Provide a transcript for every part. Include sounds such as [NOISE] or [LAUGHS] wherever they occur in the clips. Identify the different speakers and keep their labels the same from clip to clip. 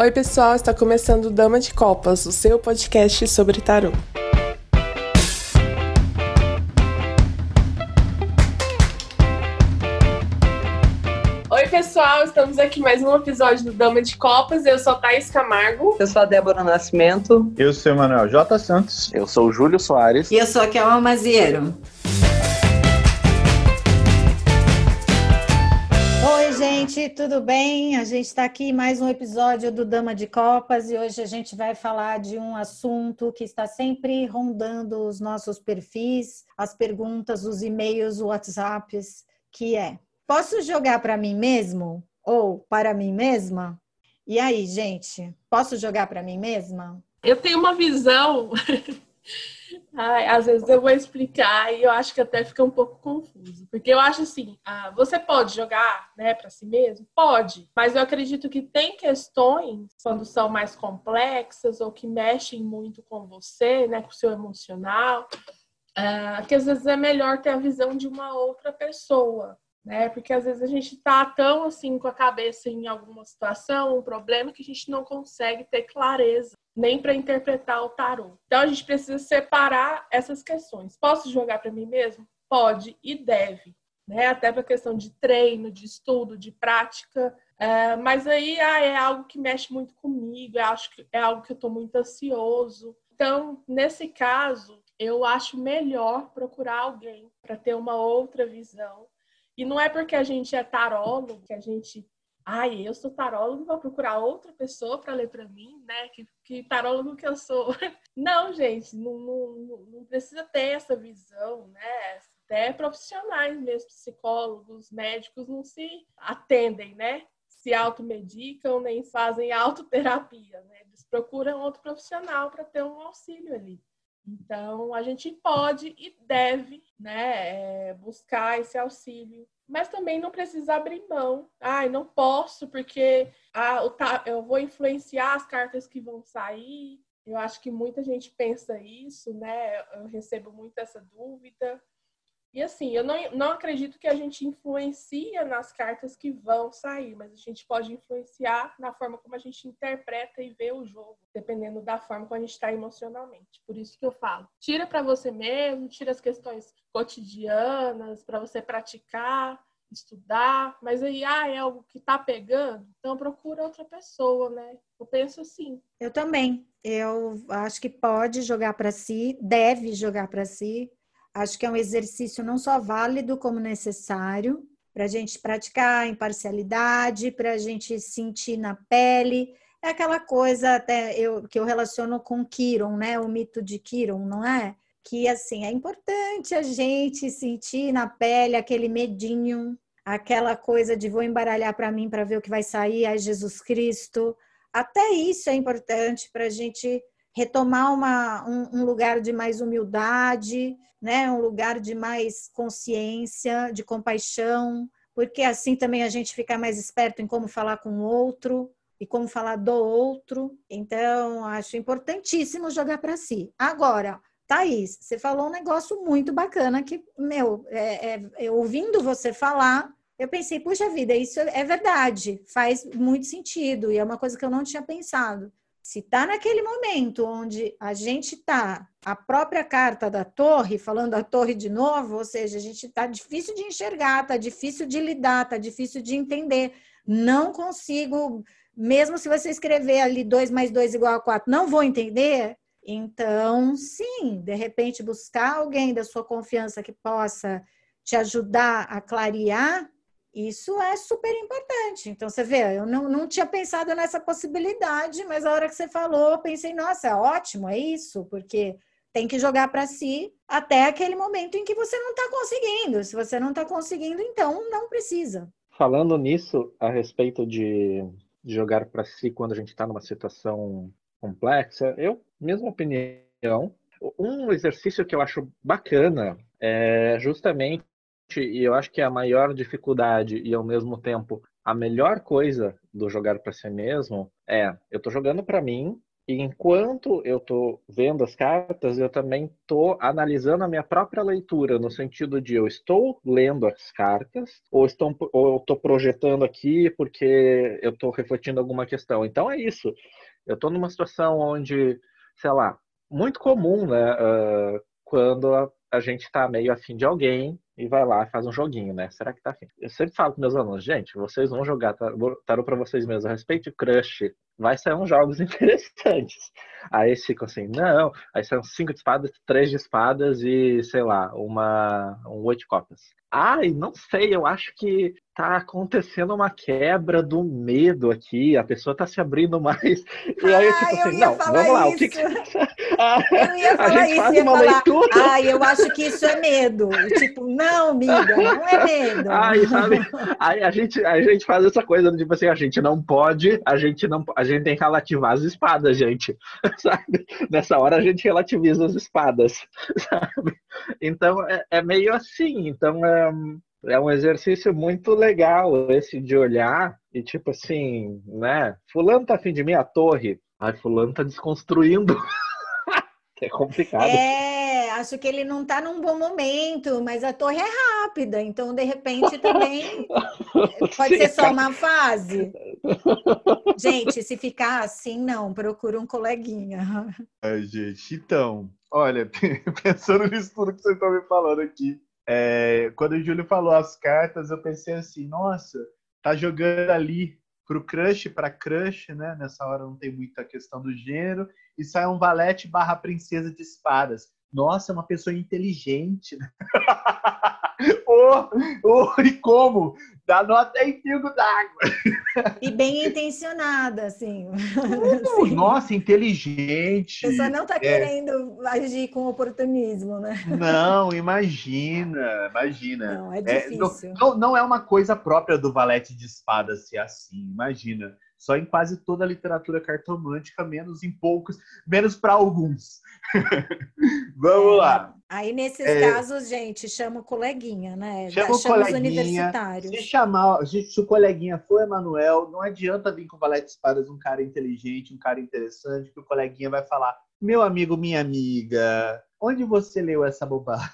Speaker 1: Oi, pessoal, está começando Dama de Copas, o seu podcast sobre tarô. Oi, pessoal, estamos aqui mais um episódio do Dama de Copas. Eu sou a Thaís Camargo.
Speaker 2: Eu sou a Débora Nascimento.
Speaker 3: Eu sou o Emanuel J. Santos.
Speaker 4: Eu sou o Júlio Soares.
Speaker 5: E eu sou a Kelma Maziero. Gente, tudo bem? A gente está aqui mais um episódio do Dama de Copas e hoje a gente vai falar de um assunto que está sempre rondando os nossos perfis, as perguntas, os e-mails, os WhatsApps, que é: posso jogar para mim mesmo ou para mim mesma? E aí, gente, posso jogar para mim mesma?
Speaker 1: Eu tenho uma visão [LAUGHS] Ai, às vezes eu vou explicar e eu acho que até fica um pouco confuso. Porque eu acho assim, ah, você pode jogar né, para si mesmo? Pode. Mas eu acredito que tem questões, quando são mais complexas ou que mexem muito com você, né, com o seu emocional, ah, que às vezes é melhor ter a visão de uma outra pessoa. Né? Porque às vezes a gente tá tão assim com a cabeça em alguma situação, um problema, que a gente não consegue ter clareza nem para interpretar o tarô. Então a gente precisa separar essas questões. Posso jogar para mim mesmo? Pode e deve, né? Até para questão de treino, de estudo, de prática. É, mas aí ah, é algo que mexe muito comigo, eu acho que é algo que eu estou muito ansioso. Então, nesse caso, eu acho melhor procurar alguém para ter uma outra visão. E não é porque a gente é tarólogo que a gente ai, eu sou tarólogo, vou procurar outra pessoa para ler para mim, né? Que, que tarólogo que eu sou. [LAUGHS] Não, gente, não, não, não precisa ter essa visão, né? Até profissionais mesmo, psicólogos, médicos, não se atendem, né? Se automedicam, nem fazem autoterapia, né? Eles procuram outro profissional para ter um auxílio ali. Então, a gente pode e deve né, é, buscar esse auxílio mas também não precisa abrir mão. Ai, não posso porque ah, eu vou influenciar as cartas que vão sair. Eu acho que muita gente pensa isso, né? Eu recebo muito essa dúvida. E assim, eu não, não acredito que a gente influencia nas cartas que vão sair, mas a gente pode influenciar na forma como a gente interpreta e vê o jogo, dependendo da forma como a gente está emocionalmente. Por isso que eu falo, tira para você mesmo, tira as questões cotidianas para você praticar, estudar, mas aí ah, é algo que está pegando, então procura outra pessoa, né? Eu penso assim.
Speaker 5: Eu também. Eu acho que pode jogar para si, deve jogar para si, Acho que é um exercício não só válido, como necessário, para a gente praticar imparcialidade, para a gente sentir na pele. É aquela coisa até eu, que eu relaciono com Kiron, né? O mito de Kiron, não é? Que assim é importante a gente sentir na pele aquele medinho, aquela coisa de vou embaralhar para mim para ver o que vai sair, ai Jesus Cristo. Até isso é importante para a gente retomar uma, um, um, lugar de mais humildade, né? um lugar de mais consciência, de compaixão, porque assim também a gente fica mais esperto em como falar com o outro e como falar do outro. Então, acho importantíssimo jogar para si. Agora, Thaís, você falou um negócio muito bacana que, meu, é, é, ouvindo você falar, eu pensei, puxa vida, isso é verdade, faz muito sentido, e é uma coisa que eu não tinha pensado. Se está naquele momento onde a gente está, a própria carta da torre, falando da torre de novo, ou seja, a gente está difícil de enxergar, está difícil de lidar, está difícil de entender, não consigo, mesmo se você escrever ali 2 mais 2 igual a 4, não vou entender. Então, sim, de repente buscar alguém da sua confiança que possa te ajudar a clarear isso é super importante. Então, você vê, eu não, não tinha pensado nessa possibilidade, mas a hora que você falou, eu pensei, nossa, é ótimo, é isso, porque tem que jogar para si até aquele momento em que você não está conseguindo. Se você não está conseguindo, então não precisa.
Speaker 4: Falando nisso, a respeito de, de jogar para si quando a gente está numa situação complexa, eu, mesma opinião, um exercício que eu acho bacana é justamente e eu acho que a maior dificuldade e ao mesmo tempo a melhor coisa do jogar para si mesmo é eu estou jogando para mim enquanto eu estou vendo as cartas, eu também estou analisando a minha própria leitura, no sentido de eu estou lendo as cartas, ou estou ou estou projetando aqui porque eu estou refletindo alguma questão. Então é isso. Eu estou numa situação onde, sei lá, muito comum, né? Uh, quando a, a gente está meio afim de alguém e vai lá faz um joguinho, né? Será que tá afim? Eu sempre falo com meus alunos, gente, vocês vão jogar tarô para vocês mesmos a respeito de crush, vai sair uns jogos [LAUGHS] interessantes. Aí eles ficam assim, não, aí são cinco de espadas, três de espadas e, sei lá, uma, um oito copas. Ai, não sei, eu acho que tá acontecendo uma quebra do medo aqui, a pessoa tá se abrindo [LAUGHS] mais. E aí eu tipo assim, não, vamos lá,
Speaker 5: isso.
Speaker 4: o que, que... [LAUGHS]
Speaker 5: Eu ia falar
Speaker 4: a gente
Speaker 5: isso,
Speaker 4: faz
Speaker 5: ia
Speaker 4: uma
Speaker 5: falar,
Speaker 4: leitura.
Speaker 5: ai, eu acho que isso é medo. E, tipo, não, amiga, não é medo.
Speaker 4: Ai, sabe? Aí a gente, a gente faz essa coisa, tipo assim, a gente não pode, a gente não, a gente tem que relativar as espadas, gente. [LAUGHS] Sabe? Nessa hora a gente relativiza as espadas, sabe? Então é, é meio assim, então é, é um exercício muito legal esse de olhar e tipo assim, né? Fulano tá afim de mim, a torre. Ai, fulano tá desconstruindo. [LAUGHS] é complicado.
Speaker 5: É, acho que ele não tá num bom momento, mas a torre é rápida, então de repente também [LAUGHS] pode
Speaker 4: Sim,
Speaker 5: ser só uma fase. [LAUGHS] Gente, se ficar assim, não, procura um coleguinha.
Speaker 3: Ai, gente, então, olha, [LAUGHS] pensando nisso tudo que vocês estão me falando aqui, é, quando o Júlio falou as cartas, eu pensei assim, nossa, tá jogando ali pro crush, pra crush, né? Nessa hora não tem muita questão do gênero, e sai um valete barra princesa de espadas. Nossa, é uma pessoa inteligente, [LAUGHS] oh, oh, e como? Dá nota em pingo d'água.
Speaker 5: E bem intencionada, assim.
Speaker 3: Uh, [LAUGHS]
Speaker 5: Sim.
Speaker 3: nossa,
Speaker 5: A
Speaker 3: inteligente.
Speaker 5: pessoa não tá
Speaker 3: É.
Speaker 5: querendo agir com oportunismo, né?
Speaker 3: Não, imagina, imagina.
Speaker 5: Não, é
Speaker 3: É, não,
Speaker 5: difícil.
Speaker 3: não, não é uma coisa própria do valete de espadas ser assim, imagina. Só em quase toda a literatura cartomântica, menos em poucos, menos para alguns. [LAUGHS] Vamos lá.
Speaker 5: Aí, nesses
Speaker 3: É.
Speaker 5: casos, gente, chama o coleguinha, né?
Speaker 3: Chama o
Speaker 5: Chama os
Speaker 3: coleguinha.
Speaker 5: universitários.
Speaker 3: Se chamar, se o coleguinha for Emanuel, não adianta vir com o valete de espadas um cara inteligente, um cara interessante, que o coleguinha vai falar: Meu amigo, minha amiga, onde você leu essa bobagem?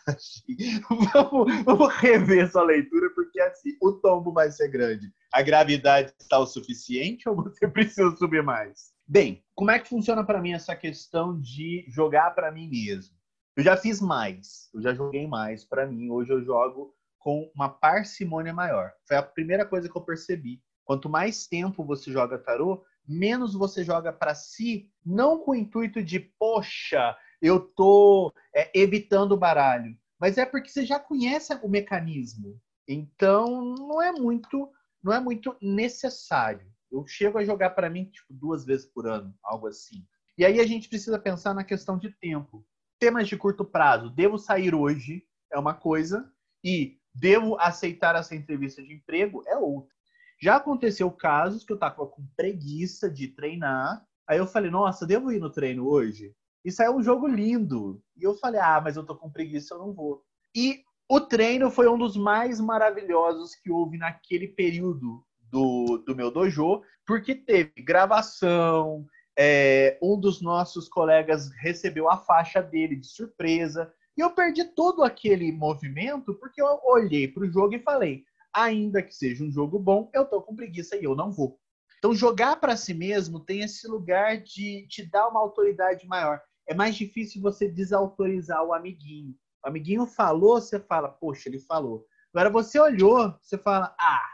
Speaker 3: [LAUGHS] vamos, vamos rever sua leitura, porque assim, o tombo vai ser grande. A gravidade está o suficiente ou você [LAUGHS] precisa subir mais? Bem, como é que funciona para mim essa questão de jogar para mim mesmo? Eu já fiz mais, eu já joguei mais para mim. Hoje eu jogo com uma parcimônia maior. Foi a primeira coisa que eu percebi. Quanto mais tempo você joga tarô, menos você joga para si, não com o intuito de, poxa, eu tô é, evitando o baralho, mas é porque você já conhece o mecanismo. Então, não é muito, não é muito necessário. Eu chego a jogar para mim tipo duas vezes por ano, algo assim. E aí a gente precisa pensar na questão de tempo. Temas de curto prazo, devo sair hoje é uma coisa e devo aceitar essa entrevista de emprego é outra. Já aconteceu casos que eu tava com preguiça de treinar, aí eu falei, nossa, devo ir no treino hoje? Isso é um jogo lindo. E eu falei, ah, mas eu tô com preguiça, eu não vou. E o treino foi um dos mais maravilhosos que houve naquele período do, do meu dojo, porque teve gravação, é, um dos nossos colegas recebeu a faixa dele de surpresa, e eu perdi todo aquele movimento porque eu olhei para o jogo e falei, ainda que seja um jogo bom, eu tô com preguiça e eu não vou. Então jogar para si mesmo tem esse lugar de te dar uma autoridade maior. É mais difícil você desautorizar o amiguinho. O amiguinho falou, você fala, poxa, ele falou. Agora você olhou, você fala, ah,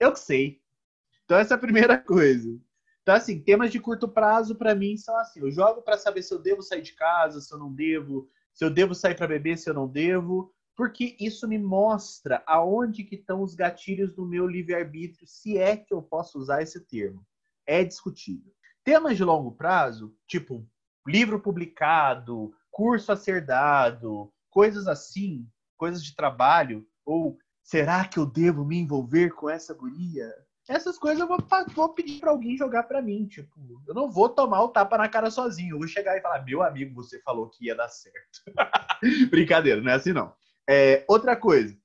Speaker 3: eu que sei. Então essa é a primeira [LAUGHS] coisa. Então assim, temas de curto prazo para mim são assim, eu jogo para saber se eu devo sair de casa, se eu não devo, se eu devo sair para beber, se eu não devo, porque isso me mostra aonde que estão os gatilhos do meu livre-arbítrio, se é que eu posso usar esse termo. É discutível. Temas de longo prazo, tipo livro publicado, curso a ser dado, coisas assim, coisas de trabalho, ou será que eu devo me envolver com essa guria? Essas coisas eu vou, vou pedir para alguém jogar para mim. Tipo, eu não vou tomar o tapa na cara sozinho. Eu vou chegar e falar: meu amigo, você falou que ia dar certo. [LAUGHS] Brincadeira, não é assim não. É, outra coisa,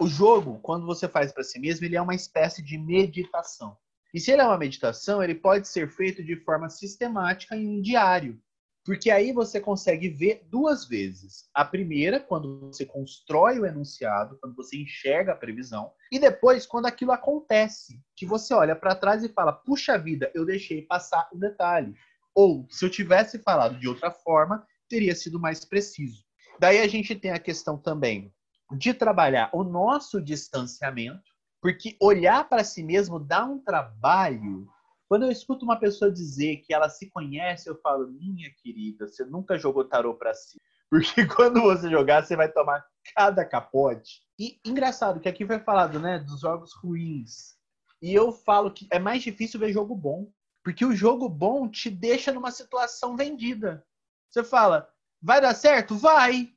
Speaker 3: o jogo, quando você faz para si mesmo, ele é uma espécie de meditação. E se ele é uma meditação, ele pode ser feito de forma sistemática em um diário. Porque aí você consegue ver duas vezes. A primeira, quando você constrói o enunciado, quando você enxerga a previsão, e depois, quando aquilo acontece, que você olha para trás e fala: puxa vida, eu deixei passar o detalhe. Ou, se eu tivesse falado de outra forma, teria sido mais preciso. Daí a gente tem a questão também de trabalhar o nosso distanciamento, porque olhar para si mesmo dá um trabalho quando eu escuto uma pessoa dizer que ela se conhece, eu falo, minha querida, você nunca jogou tarô para si. Porque [LAUGHS] quando você jogar, você vai tomar cada capote. E engraçado que aqui foi falado, né, dos jogos ruins. E eu falo que é mais difícil ver jogo bom. Porque o jogo bom te deixa numa situação vendida. Você fala, vai dar certo? Vai!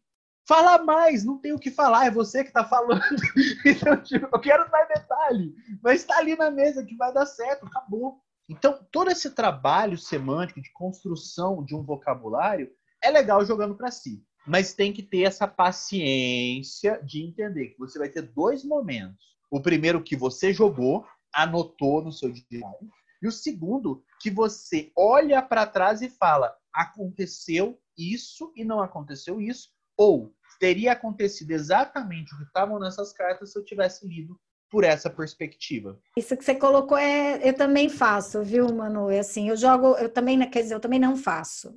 Speaker 3: Fala mais, não tem o que falar, é você que tá falando. [LAUGHS] então, tipo, eu quero mais detalhe, mas está ali na mesa que vai dar certo, acabou. Então, todo esse trabalho semântico de construção de um vocabulário é legal jogando para si, mas tem que ter essa paciência de entender que você vai ter dois momentos. O primeiro que você jogou, anotou no seu diário, e o segundo que você olha para trás e fala: aconteceu isso e não aconteceu isso, ou teria acontecido exatamente o que estavam nessas cartas se eu tivesse lido por essa perspectiva.
Speaker 5: Isso que você colocou é, eu também faço, viu, Manu? É assim, eu jogo, eu também, quer dizer, eu também não faço.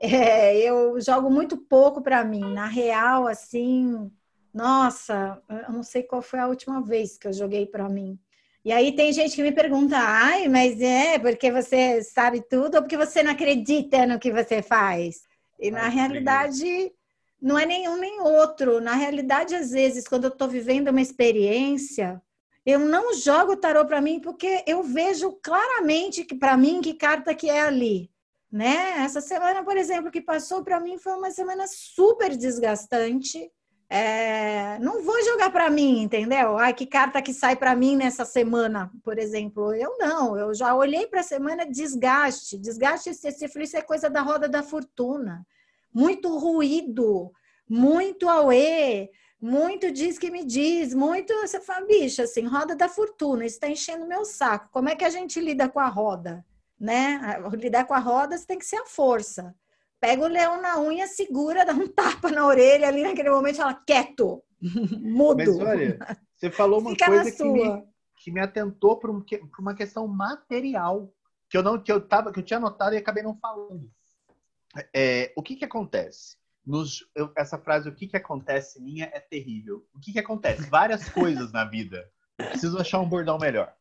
Speaker 5: É, eu jogo muito pouco para mim. Na real, assim, nossa, eu não sei qual foi a última vez que eu joguei para mim. E aí tem gente que me pergunta, ai, mas é porque você sabe tudo ou porque você não acredita no que você faz? E na realidade, não é nenhum nem outro. Na realidade, às vezes, quando eu estou vivendo uma experiência, eu não jogo tarô para mim porque eu vejo claramente que para mim que carta que é ali, né? Essa semana, por exemplo, que passou para mim foi uma semana super desgastante. É, não vou jogar para mim, entendeu? Ai, que carta que sai para mim nessa semana, por exemplo. Eu não, eu já olhei para a semana desgaste, desgaste excessivo, isso é coisa da roda da fortuna muito ruído, muito auê, muito diz que me diz, muito. Você fala, bicha, assim, roda da fortuna, isso está enchendo meu saco. Como é que a gente lida com a roda? Né? Lidar com a roda você tem que ser a força. Pega o leão na unha, segura, [LAUGHS] dá um tapa na orelha ali naquele momento e fala, quieto, [LAUGHS] mudo. Mas
Speaker 3: olha, você falou uma Fica coisa que me, que me atentou para um, uma questão material que eu não que eu tava que eu tinha notado e acabei não falando é, o que que acontece? Nos, eu, essa frase, o que que acontece minha é terrível. O que que acontece? Várias [LAUGHS] coisas na vida. Eu preciso achar um bordão melhor.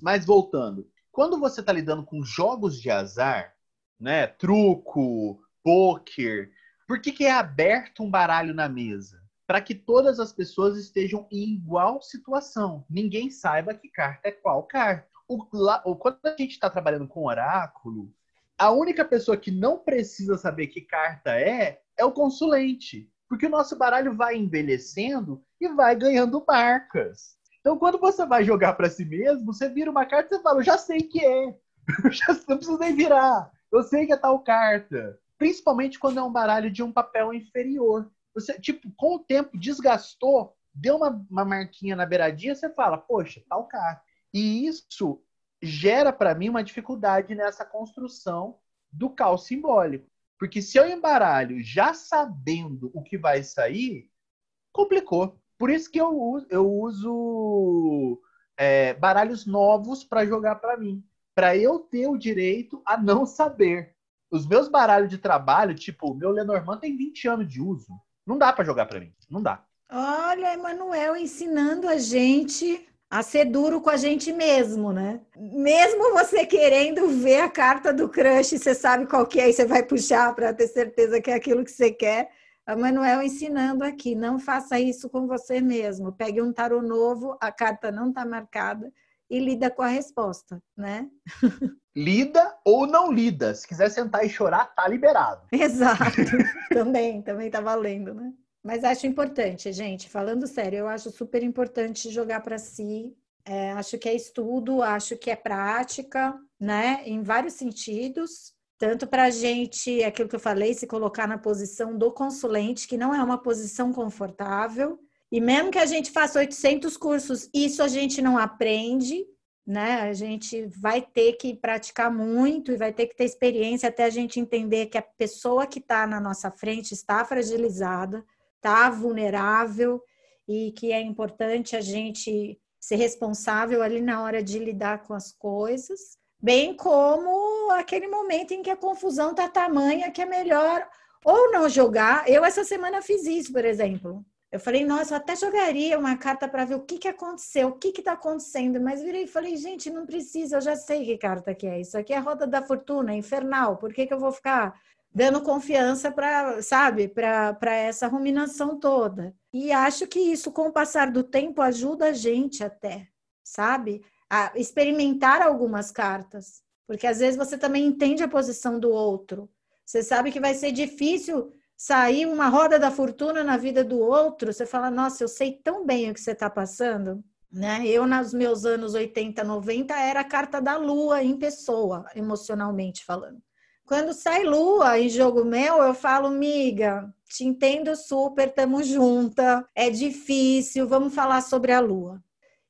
Speaker 3: Mas voltando, quando você está lidando com jogos de azar, né, truco, poker, por que, que é aberto um baralho na mesa? Para que todas as pessoas estejam em igual situação. Ninguém saiba que carta é qual carta. O, o, quando a gente está trabalhando com oráculo, a única pessoa que não precisa saber que carta é é o consulente. Porque o nosso baralho vai envelhecendo e vai ganhando marcas. Então, quando você vai jogar para si mesmo, você vira uma carta e você fala: Eu já sei que é. [LAUGHS] Eu já não preciso nem virar. Eu sei que é tal carta. Principalmente quando é um baralho de um papel inferior. Você, tipo, com o tempo desgastou, deu uma, uma marquinha na beiradinha, você fala: Poxa, tal carta. E isso gera para mim uma dificuldade nessa construção do caos simbólico. Porque se eu embaralho já sabendo o que vai sair, complicou. Por isso que eu uso, eu uso é, baralhos novos para jogar para mim. Para eu ter o direito a não saber. Os meus baralhos de trabalho, tipo, o meu Lenormand tem 20 anos de uso. Não dá para jogar para mim. Não dá.
Speaker 5: Olha, Emanuel ensinando a gente a ser duro com a gente mesmo, né? Mesmo você querendo ver a carta do crush, você sabe qual que é e você vai puxar para ter certeza que é aquilo que você quer. A Manuel ensinando aqui, não faça isso com você mesmo. Pegue um tarô novo, a carta não está marcada e lida com a resposta, né?
Speaker 3: Lida ou não lida. Se quiser sentar e chorar, tá liberado. [LAUGHS]
Speaker 5: Exato. também, também tá valendo, né? Mas acho importante, gente, falando sério, eu acho super importante jogar para si. É, acho que é estudo, acho que é prática, né? Em vários sentidos. Tanto para a gente, aquilo que eu falei, se colocar na posição do consulente, que não é uma posição confortável. E mesmo que a gente faça 800 cursos, isso a gente não aprende. né? A gente vai ter que praticar muito e vai ter que ter experiência até a gente entender que a pessoa que está na nossa frente está fragilizada, está vulnerável e que é importante a gente ser responsável ali na hora de lidar com as coisas, bem como aquele momento em que a confusão está tamanha que é melhor ou não jogar. Eu essa semana fiz isso, por exemplo. Eu falei, nossa, eu até jogaria uma carta para ver o que, que aconteceu, o que está acontecendo, mas virei e falei, gente, não precisa, eu já sei que carta que é. Isso aqui é roda da fortuna, infernal. Por que, que eu vou ficar dando confiança para, sabe, para essa ruminação toda? E acho que isso, com o passar do tempo, ajuda a gente até, sabe? A experimentar algumas cartas. Porque às vezes você também entende a posição do outro. Você sabe que vai ser difícil sair uma roda da fortuna na vida do outro, você fala, nossa, eu sei tão bem o que você está passando. Né? Eu, nos meus anos 80, 90, era a carta da lua em pessoa, emocionalmente falando. Quando sai lua em jogo meu, eu falo, miga, te entendo super, tamo junta, é difícil, vamos falar sobre a lua.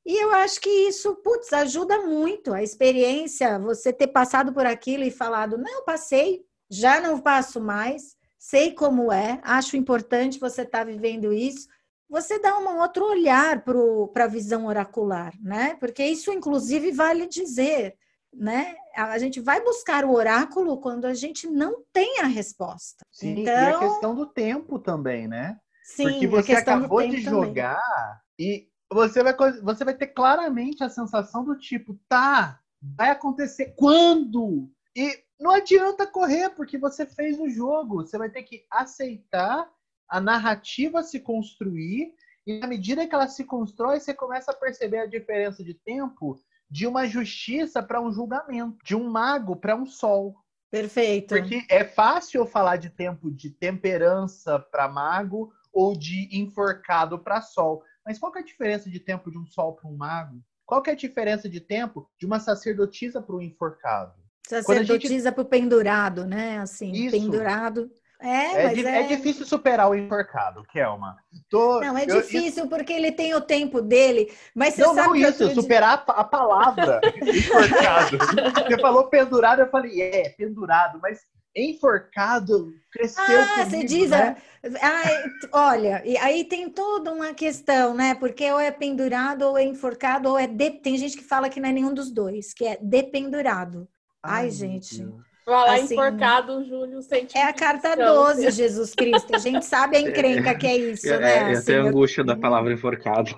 Speaker 5: E eu acho que isso, putz, ajuda muito a experiência, você ter passado por aquilo e falado, não, passei, já não passo mais, sei como é, acho importante você estar tá vivendo isso. Você dá um outro olhar para a visão oracular, né? Porque isso, inclusive, vale dizer, né? A gente vai buscar o oráculo quando a gente não tem a resposta.
Speaker 3: Sim, então... e a questão do tempo também, né?
Speaker 5: Sim,
Speaker 3: Porque você acabou de jogar também. e você vai, você vai ter claramente a sensação do tipo, tá, vai acontecer quando? E não adianta correr, porque você fez o jogo. Você vai ter que aceitar a narrativa se construir, e na medida que ela se constrói, você começa a perceber a diferença de tempo de uma justiça para um julgamento, de um mago para um sol.
Speaker 5: Perfeito.
Speaker 3: Porque é fácil falar de tempo de temperança para mago ou de enforcado para sol. Mas qual é a diferença de tempo de um sol para um mago? Qual é a diferença de tempo de uma sacerdotisa para um enforcado?
Speaker 5: Sacerdotisa gente... pro pendurado, né? Assim, Isso. pendurado. É,
Speaker 3: é, é... é, difícil superar o enforcado, Kelma.
Speaker 5: Tô, não, é difícil eu, porque ele tem o tempo dele, mas você
Speaker 3: não,
Speaker 5: sabe
Speaker 3: não isso, superar a, a palavra [LAUGHS] enforcado. você falou pendurado, eu falei, é, pendurado, mas enforcado cresceu Ah, comigo, você diz, né?
Speaker 5: ah, olha, e aí tem toda uma questão, né? Porque ou é pendurado, ou é enforcado, ou é de... tem gente que fala que não é nenhum dos dois, que é dependurado. Ai, Ai gente.
Speaker 1: Falar assim, enforcado, Júlio sente.
Speaker 5: É a carta 12, Jesus Cristo. A gente sabe a [LAUGHS] encrenca que é isso, é, né?
Speaker 4: É, assim, a angústia eu... da palavra enforcado.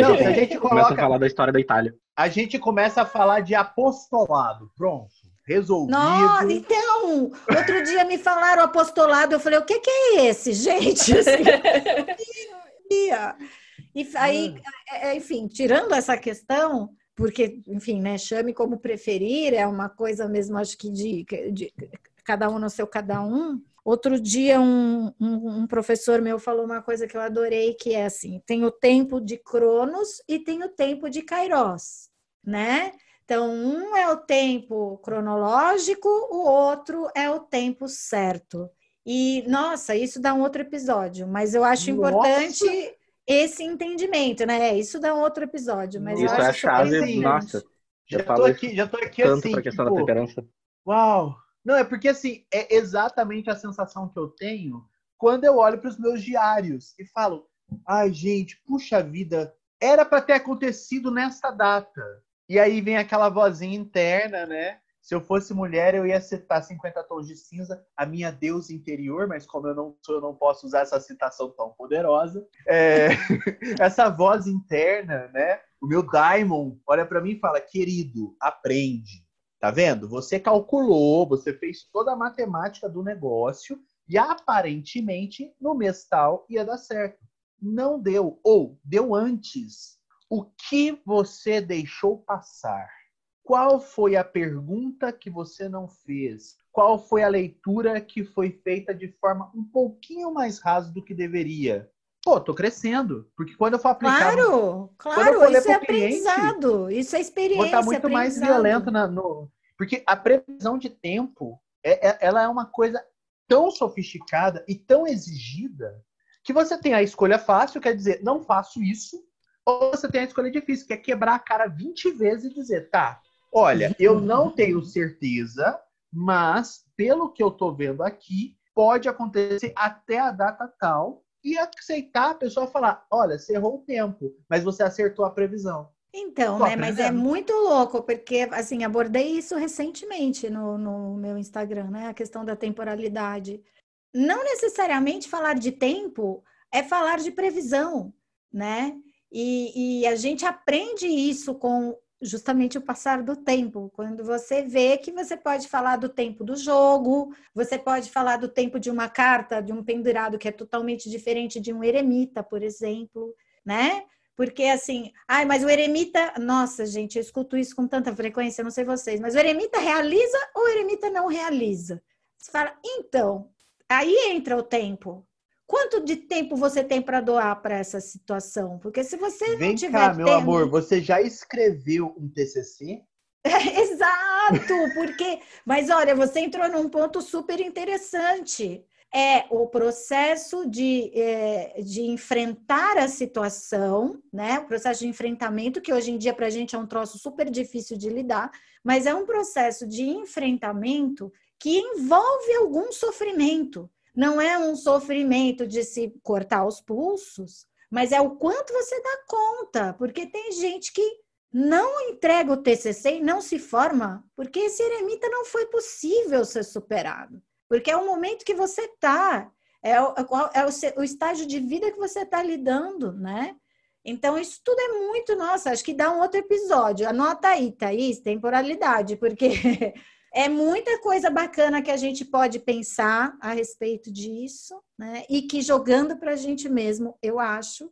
Speaker 3: Não, a gente coloca... [LAUGHS]
Speaker 4: começa a falar da história da Itália.
Speaker 3: A gente começa a falar de apostolado. Pronto. Resolvido.
Speaker 5: Nossa, então, outro dia me falaram apostolado, eu falei, o que, que é esse, gente? [LAUGHS] Assim, e aí, é, enfim, tirando essa questão, porque, enfim, né, chame como preferir, é uma coisa mesmo, acho que de, de cada um no seu cada um. Outro dia, um, um, um, professor meu falou uma coisa que eu adorei, que é assim: tem o tempo de Cronos e tem o tempo de Kairos, né? Então, um é o tempo cronológico, o outro é o tempo certo. E, nossa, isso dá um outro episódio, mas eu acho nossa. importante esse entendimento, né? Isso dá outro episódio, mas
Speaker 4: isso
Speaker 5: é
Speaker 4: a chave, assim, nossa.
Speaker 3: Já tô aqui, já tô aqui
Speaker 4: tanto
Speaker 3: assim,
Speaker 4: para a questão tipo, da temperança.
Speaker 3: Uau! Não, é porque assim, é exatamente a sensação que eu tenho quando eu olho para os meus diários e falo: "Ai, gente, puxa vida, era para ter acontecido nessa data". E aí vem aquela vozinha interna, né? Se eu fosse mulher, eu ia citar 50 tons de cinza, a minha deusa interior, mas como eu não sou, eu não posso usar essa citação tão poderosa. É... [LAUGHS] essa voz interna, né? O meu daimon olha para mim e fala: querido, aprende. Tá vendo? Você calculou, você fez toda a matemática do negócio e aparentemente no mês ia dar certo. Não deu, ou deu antes. O que você deixou passar? Qual foi a pergunta que você não fez? Qual foi a leitura que foi feita de forma um pouquinho mais rasa do que deveria? Pô, tô crescendo. Porque quando eu for aplicar.
Speaker 5: Claro, claro, isso é aprendizado. Isso é experiência. Vou estar
Speaker 3: muito mais violento na, no. Porque a previsão de tempo, é, é, ela é uma coisa tão sofisticada e tão exigida que você tem a escolha fácil, quer dizer, não faço isso, Ou você tem a escolha difícil, que é quebrar a cara 20 vezes e dizer, tá, olha, eu não tenho certeza, mas pelo que eu tô vendo aqui, pode acontecer até a data tal e aceitar a pessoa falar, olha, você errou o tempo, mas você acertou a previsão.
Speaker 5: Então, né? Mas é muito louco, porque assim, abordei isso recentemente no, no meu Instagram, né? A questão da temporalidade. Não necessariamente falar de tempo é falar de previsão, né? E, e a gente aprende isso com justamente o passar do tempo. Quando você vê que você pode falar do tempo do jogo, você pode falar do tempo de uma carta, de um pendurado que é totalmente diferente de um eremita, por exemplo, né? Porque assim, ai, mas o eremita, nossa, gente, eu escuto isso com tanta frequência, não sei vocês, mas o eremita realiza ou o eremita não realiza? Você fala, então, aí entra o tempo. Quanto de tempo você tem para doar para essa situação? Porque se você
Speaker 3: Vem
Speaker 5: não tiver
Speaker 3: cá, meu
Speaker 5: tempo...
Speaker 3: amor, você já escreveu um TCC? [LAUGHS]
Speaker 5: Exato, porque, mas olha, você entrou num ponto super interessante é o processo de, é, de enfrentar a situação, né? O processo de enfrentamento, que hoje em dia para a gente é um troço super difícil de lidar, mas é um processo de enfrentamento que envolve algum sofrimento. Não é um sofrimento de se cortar os pulsos, mas é o quanto você dá conta, porque tem gente que não entrega o TCC e não se forma, porque esse eremita não foi possível ser superado. Porque é o momento que você está, é, o, é o, o estágio de vida que você está lidando, né? Então, isso tudo é muito, nossa, acho que dá um outro episódio. Anota aí, Thaís, temporalidade, porque [LAUGHS] é muita coisa bacana que a gente pode pensar a respeito disso, né? E que jogando para a gente mesmo, eu acho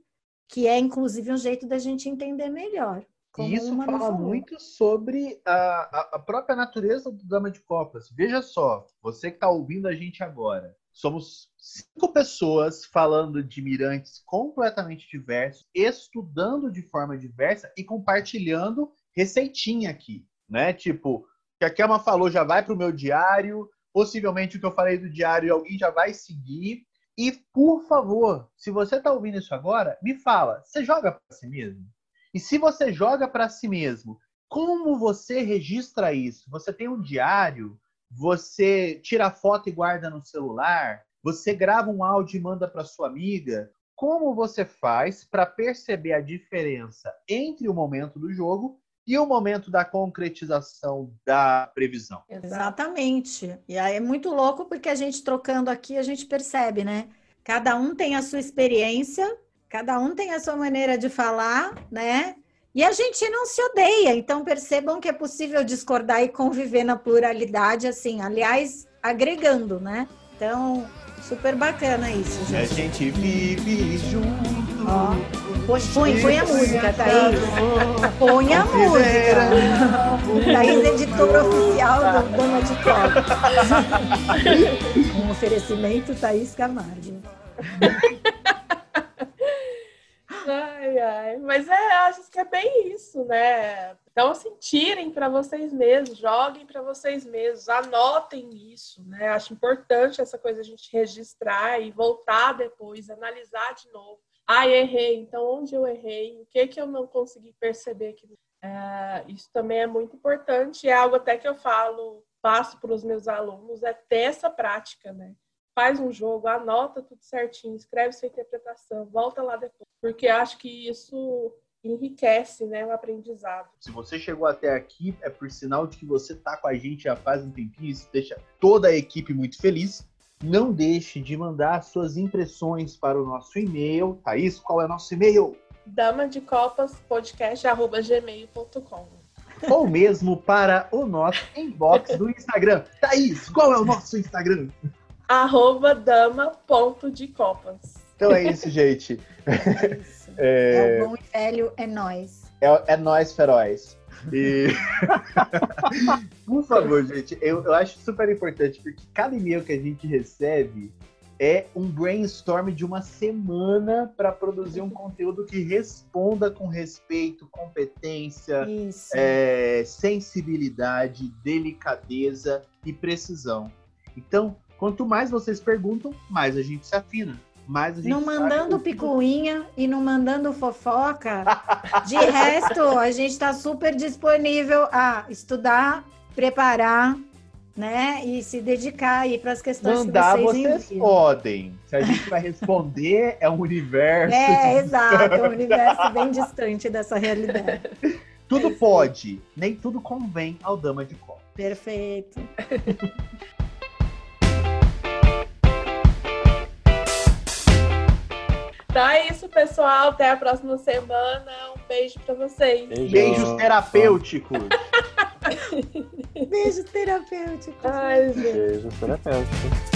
Speaker 5: que é inclusive um jeito da gente entender melhor.
Speaker 3: E isso fala muito sobre a, a, própria natureza do Dama de Copas. Veja só, você que está ouvindo a gente agora, somos cinco pessoas falando de mirantes completamente diversos, estudando de forma diversa e compartilhando receitinha aqui, né? Tipo, que a Kelma falou já vai para o meu diário, possivelmente o que eu falei do diário alguém já vai seguir. E, por favor, se você está ouvindo isso agora, me fala, você joga para si mesmo? E se você joga para si mesmo, como você registra isso? Você tem um diário? Você tira foto e guarda no celular? Você grava um áudio e manda para sua amiga? Como você faz para perceber a diferença entre o momento do jogo e o momento da concretização da previsão?
Speaker 5: Exatamente. E aí é muito louco porque a gente trocando aqui, a gente percebe, né? Cada um tem a sua experiência Cada um tem a sua maneira de falar, né? E a gente não se odeia, então percebam que é possível discordar e conviver na pluralidade, assim, aliás, agregando, né? Então, super bacana isso, gente.
Speaker 3: A gente vive junto.
Speaker 5: Ó, põe, põe, a música, Thaís. Põe a música. Thaís, editora oficial do Dama de Copa. um oferecimento Thaís Camargo.
Speaker 1: Ai, ai. Mas é, acho que é bem isso, né? Então, assim, tirem para vocês mesmos, joguem para vocês mesmos, anotem isso, né? Acho importante essa coisa a gente registrar e voltar depois, analisar de novo. Ah, errei, então onde eu errei? O que que eu não consegui perceber? Que, é, isso também é muito importante, é algo até que eu falo, passo para os meus alunos, é ter essa prática, né? faz um jogo, anota tudo certinho, escreve sua interpretação, volta lá depois, porque acho que isso enriquece né, o aprendizado.
Speaker 3: Se você chegou até aqui, é por sinal de que você está com a gente já faz um tempinho, isso deixa toda a equipe muito feliz. Não deixe de mandar suas impressões para o nosso e-mail. Thaís, qual é o nosso e-mail?
Speaker 1: Dama de Copas podcast@gmail.com
Speaker 3: ou mesmo para o nosso inbox do Instagram. Thaís, qual é o nosso Instagram?
Speaker 1: arroba dama.decopas.
Speaker 3: Então é isso, gente.
Speaker 5: É, isso. é... é o bom e velho, é nós.
Speaker 3: É, é nós, feroz. E... [LAUGHS] Por favor, gente, eu, eu acho super importante, porque cada e-mail que a gente recebe é um brainstorm de uma semana para produzir um conteúdo que responda com respeito, competência, é, sensibilidade, delicadeza e precisão. Então, Quanto mais vocês perguntam, mais a gente se afina. Mas
Speaker 5: Não mandando picuinha e não mandando fofoca. [LAUGHS] De resto, a gente está super disponível a estudar, preparar, né? E se dedicar aí para as questões
Speaker 3: Mandar
Speaker 5: que vocês
Speaker 3: vocês podem. Se a [LAUGHS] gente vai responder, é um universo.
Speaker 5: É, exato, é um universo bem distante dessa realidade. [LAUGHS]
Speaker 3: Tudo pode, nem tudo convém ao Dama de Copa.
Speaker 5: Perfeito.
Speaker 1: Então é isso, pessoal. Até a próxima semana. Um beijo pra vocês.
Speaker 4: Beijo.
Speaker 3: Beijos terapêuticos. [LAUGHS]
Speaker 5: Beijo terapêutico.
Speaker 1: Ai, gente.
Speaker 4: Beijo terapêutico.